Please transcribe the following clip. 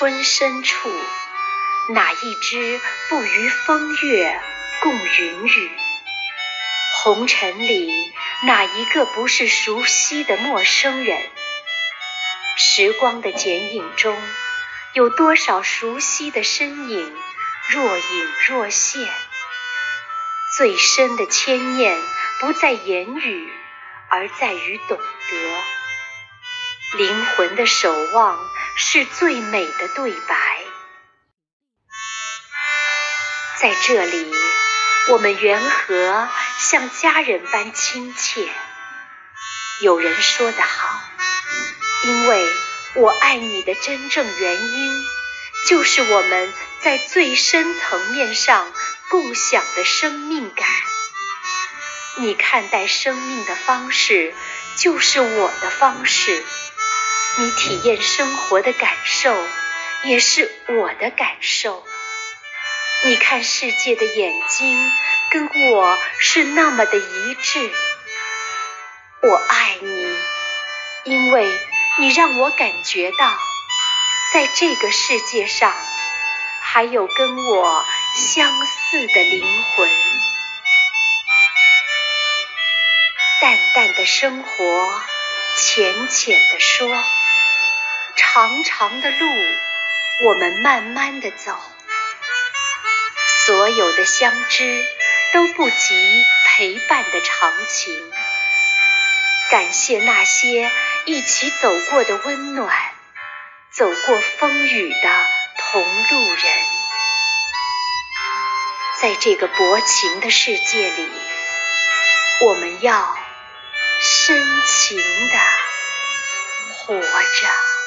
春深处，哪一枝不与风月共云雨？红尘里哪一个不是熟悉的陌生人？时光的剪影中，有多少熟悉的身影，若隐若现？最深的牵念不在言语，而在于懂得。灵魂的守望是最美的对白。在这里，我们缘何像家人般亲切？有人说得好，因为我爱你的真正原因，就是我们在最深层面上共享的生命感。你看待生命的方式，就是我的方式；你体验生活的感受，也是我的感受。你看世界的眼睛，跟我是那么的一致。我爱你，因为你让我感觉到，在这个世界上，还有跟我相似的灵魂。淡淡的生活，浅浅的说，长长的路，我们慢慢的走。所有的相知都不及陪伴的长情。感谢那些一起走过的温暖，走过风雨的同路人。在这个薄情的世界里，我们要深情的活着。